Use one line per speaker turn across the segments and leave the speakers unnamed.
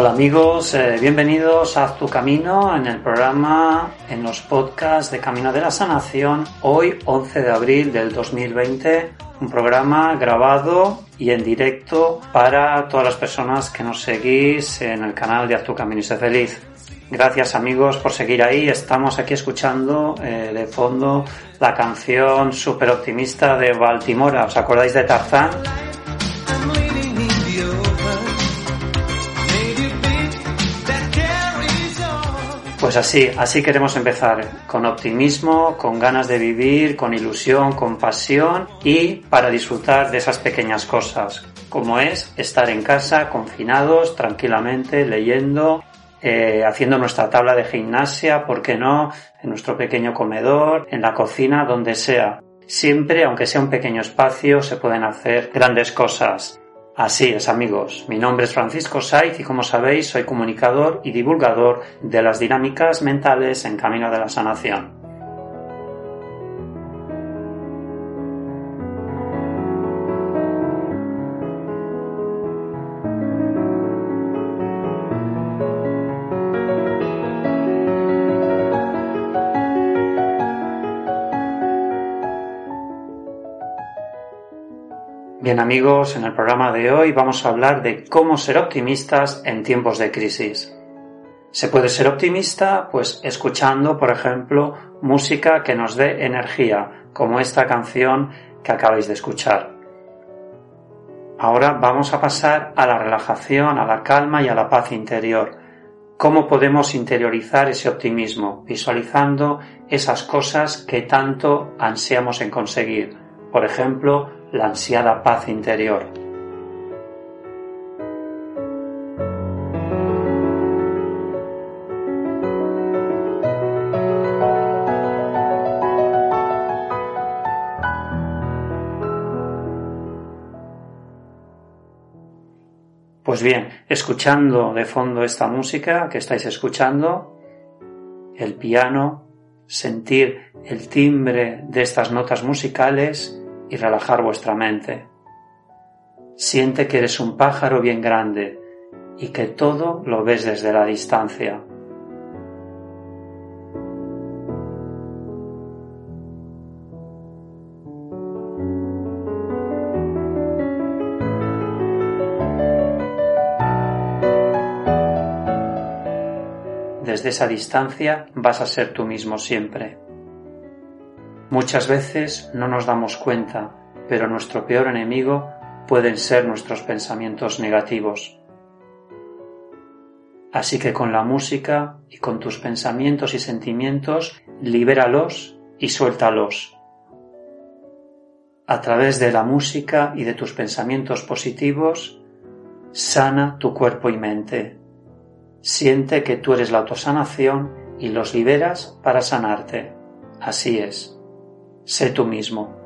Hola amigos, eh, bienvenidos a Tu Camino en el programa, en los podcasts de Camino de la Sanación. Hoy, 11 de abril del 2020, un programa grabado y en directo para todas las personas que nos seguís en el canal de Tu Camino y Sé Feliz. Gracias amigos por seguir ahí. Estamos aquí escuchando eh, de fondo la canción super optimista de Baltimora. ¿Os acordáis de Tarzán? Pues así, así queremos empezar, con optimismo, con ganas de vivir, con ilusión, con pasión y para disfrutar de esas pequeñas cosas, como es estar en casa, confinados, tranquilamente, leyendo, eh, haciendo nuestra tabla de gimnasia, ¿por qué no? En nuestro pequeño comedor, en la cocina, donde sea. Siempre, aunque sea un pequeño espacio, se pueden hacer grandes cosas. Así es, amigos. Mi nombre es Francisco Saiz y como sabéis soy comunicador y divulgador de las dinámicas mentales en camino de la sanación. Bien amigos, en el programa de hoy vamos a hablar de cómo ser optimistas en tiempos de crisis. Se puede ser optimista pues escuchando, por ejemplo, música que nos dé energía, como esta canción que acabáis de escuchar. Ahora vamos a pasar a la relajación, a la calma y a la paz interior. ¿Cómo podemos interiorizar ese optimismo? Visualizando esas cosas que tanto ansiamos en conseguir. Por ejemplo, la ansiada paz interior. Pues bien, escuchando de fondo esta música que estáis escuchando, el piano, sentir el timbre de estas notas musicales y relajar vuestra mente. Siente que eres un pájaro bien grande y que todo lo ves desde la distancia. Desde esa distancia vas a ser tú mismo siempre. Muchas veces no nos damos cuenta, pero nuestro peor enemigo pueden ser nuestros pensamientos negativos. Así que con la música y con tus pensamientos y sentimientos, libéralos y suéltalos. A través de la música y de tus pensamientos positivos, sana tu cuerpo y mente. Siente que tú eres la autosanación y los liberas para sanarte. Así es sé tú mismo.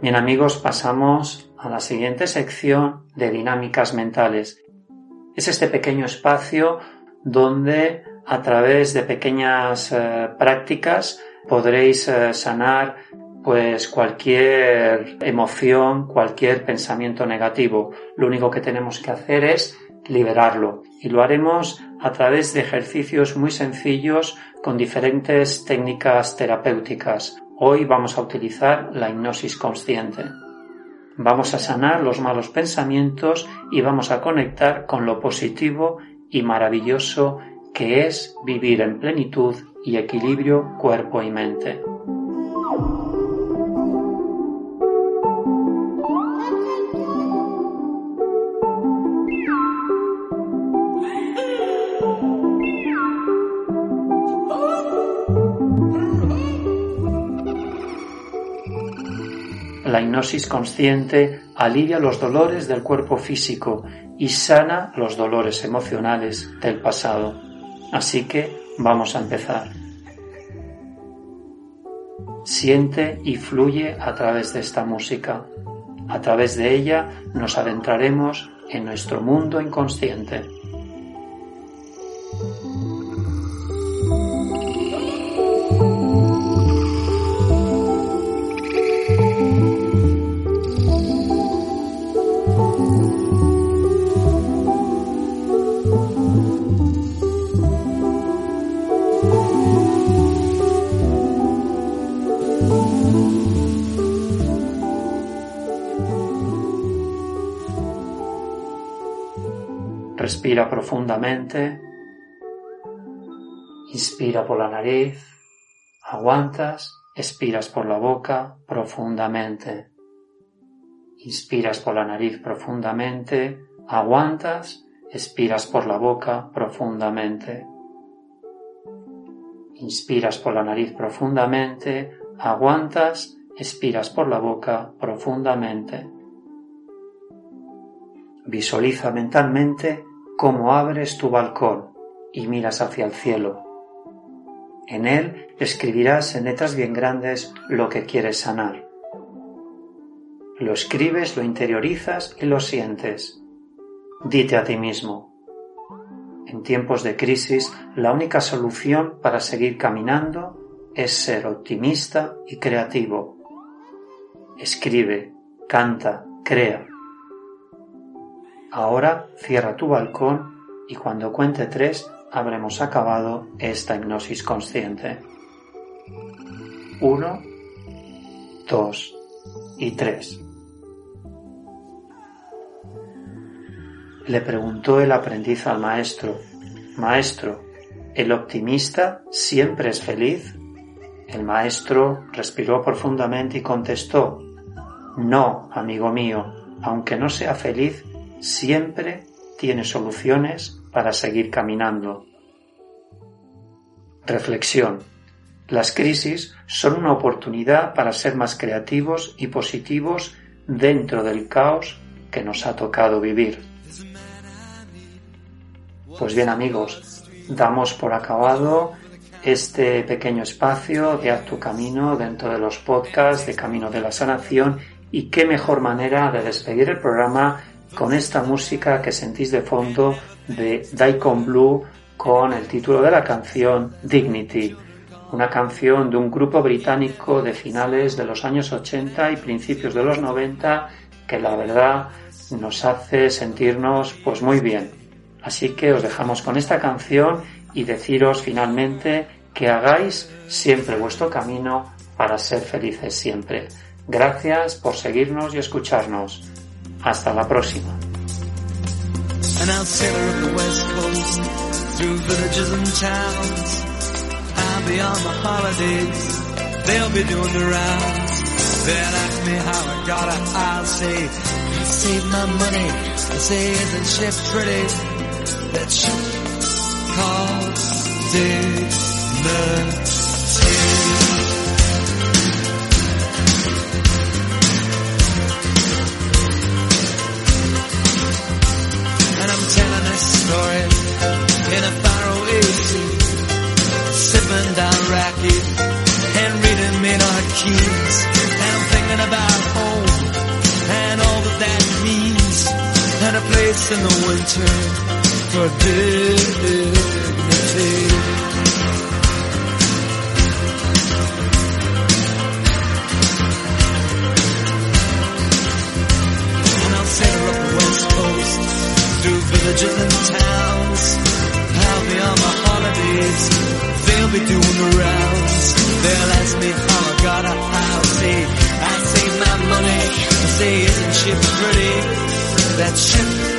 Bien amigos, pasamos a la siguiente sección de dinámicas mentales. Es este pequeño espacio donde a través de pequeñas eh, prácticas podréis eh, sanar pues cualquier emoción, cualquier pensamiento negativo. Lo único que tenemos que hacer es liberarlo y lo haremos a través de ejercicios muy sencillos con diferentes técnicas terapéuticas. Hoy vamos a utilizar la hipnosis consciente. Vamos a sanar los malos pensamientos y vamos a conectar con lo positivo y maravilloso que es vivir en plenitud y equilibrio cuerpo y mente. La hipnosis consciente alivia los dolores del cuerpo físico y sana los dolores emocionales del pasado. Así que vamos a empezar. Siente y fluye a través de esta música. A través de ella nos adentraremos en nuestro mundo inconsciente. Profundamente. Inspira por la nariz. Aguantas. Expiras por la boca profundamente. Inspiras por la nariz profundamente. Aguantas. Expiras por la boca profundamente. Inspiras por la nariz profundamente. Aguantas. Expiras por la boca profundamente. Visualiza mentalmente cómo abres tu balcón y miras hacia el cielo. En él escribirás en letras bien grandes lo que quieres sanar. Lo escribes, lo interiorizas y lo sientes. Dite a ti mismo. En tiempos de crisis, la única solución para seguir caminando es ser optimista y creativo. Escribe, canta, crea. Ahora cierra tu balcón y cuando cuente tres habremos acabado esta hipnosis consciente. Uno, dos y tres. Le preguntó el aprendiz al maestro, Maestro, ¿el optimista siempre es feliz? El maestro respiró profundamente y contestó, No, amigo mío, aunque no sea feliz, siempre tiene soluciones para seguir caminando. Reflexión. Las crisis son una oportunidad para ser más creativos y positivos dentro del caos que nos ha tocado vivir. Pues bien amigos, damos por acabado este pequeño espacio de Haz tu Camino dentro de los podcasts de Camino de la Sanación y qué mejor manera de despedir el programa con esta música que sentís de fondo de Daikon Blue con el título de la canción Dignity, una canción de un grupo británico de finales de los años 80 y principios de los 90 que la verdad nos hace sentirnos pues muy bien. Así que os dejamos con esta canción y deciros finalmente que hagáis siempre vuestro camino para ser felices siempre. Gracias por seguirnos y escucharnos. Hasta la próxima. Sail up the west coast through villages and towns. I'll be on the holidays. They'll be doing the rounds. They'll ask me how I got it. I'll say, my money. I say, isn't ship pretty? That called Dignity. And in the winter for dignity. And I'll sail up the west coast through villages and towns. I'll be on my holidays. They'll be doing the rounds. They'll ask me how I got a house. Say, I save my money. I say, isn't she pretty? That ship